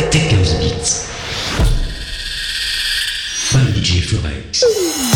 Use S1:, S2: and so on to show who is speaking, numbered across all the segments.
S1: Techhouse Beats. By DJ Forex.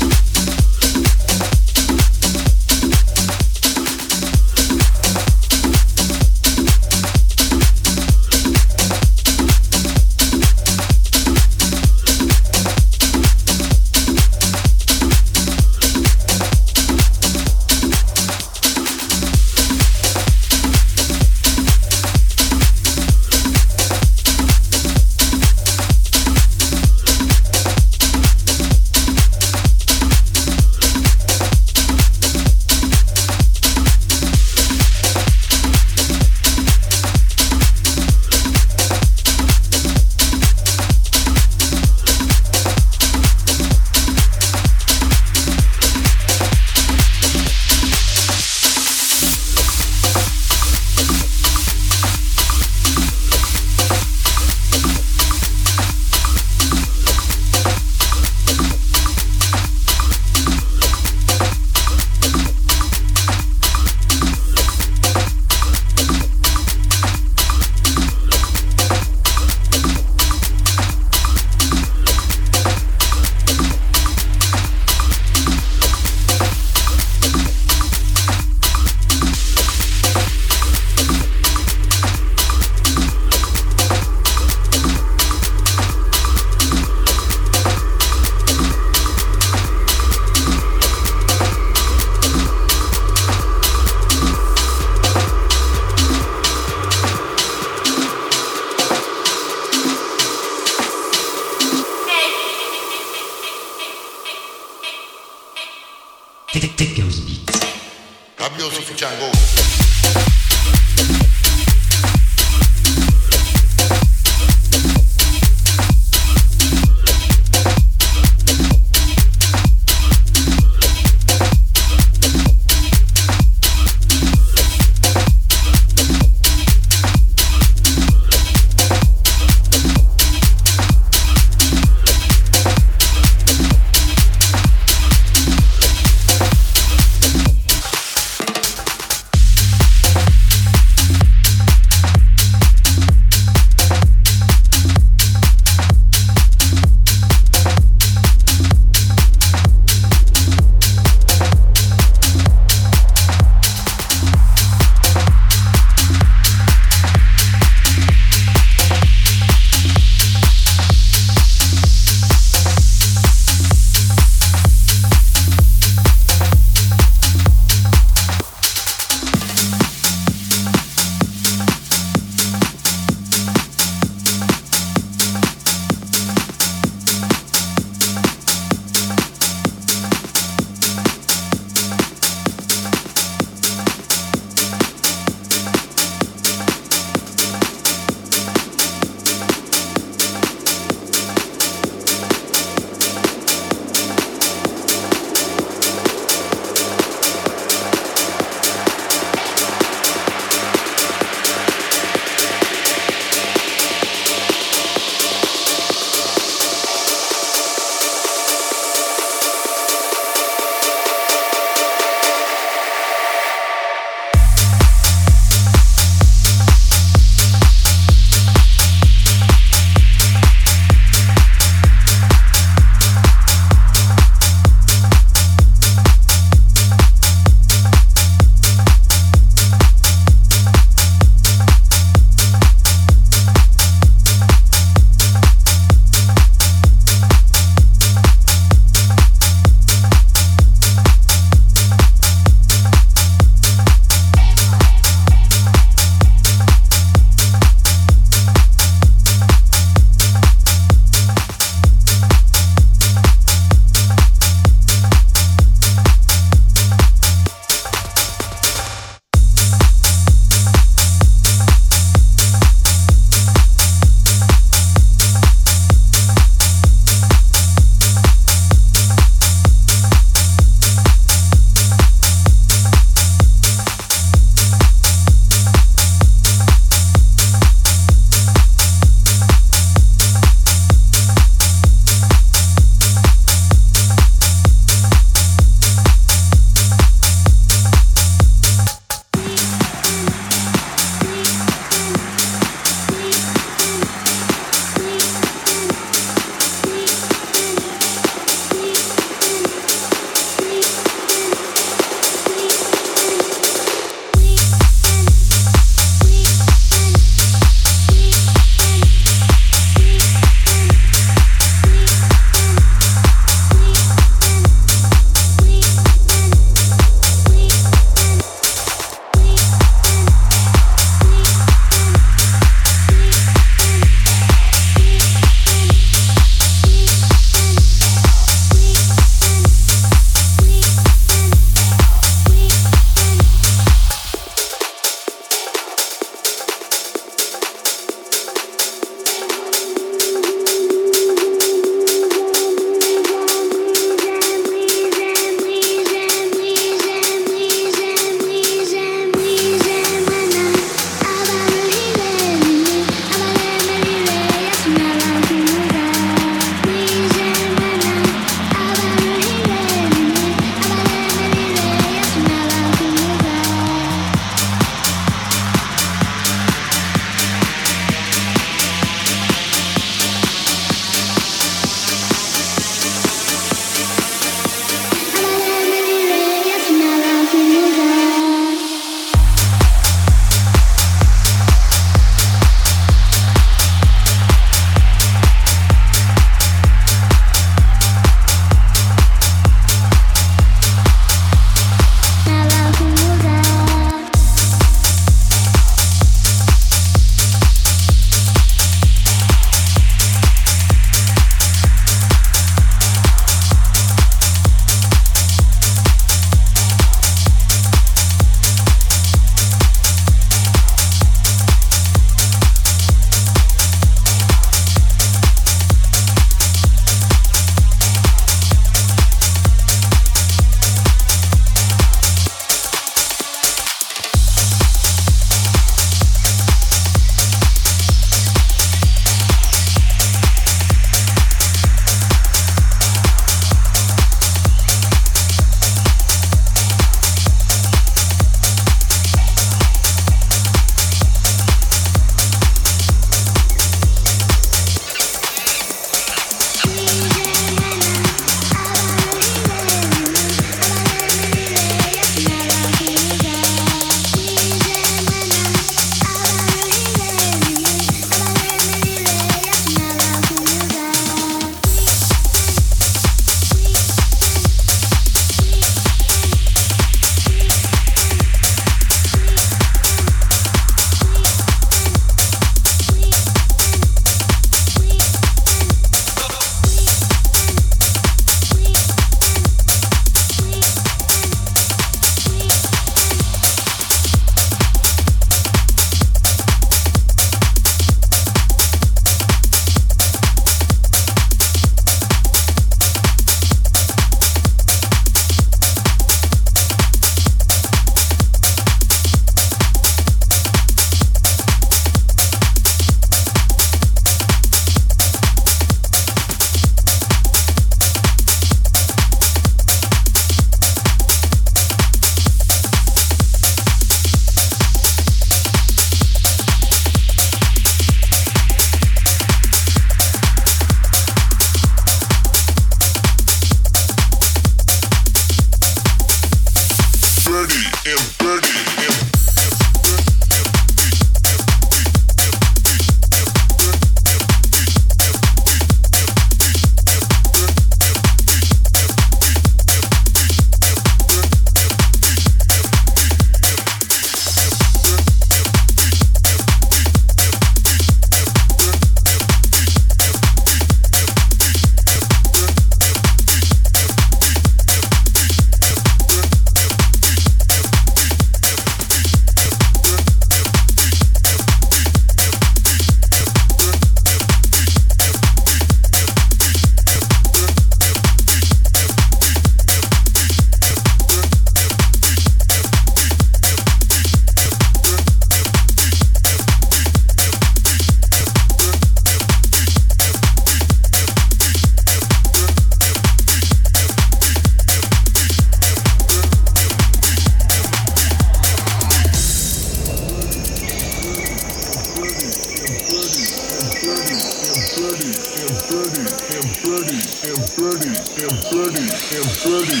S2: I'm dirty, I'm dirty, I'm dirty.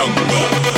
S3: jungle.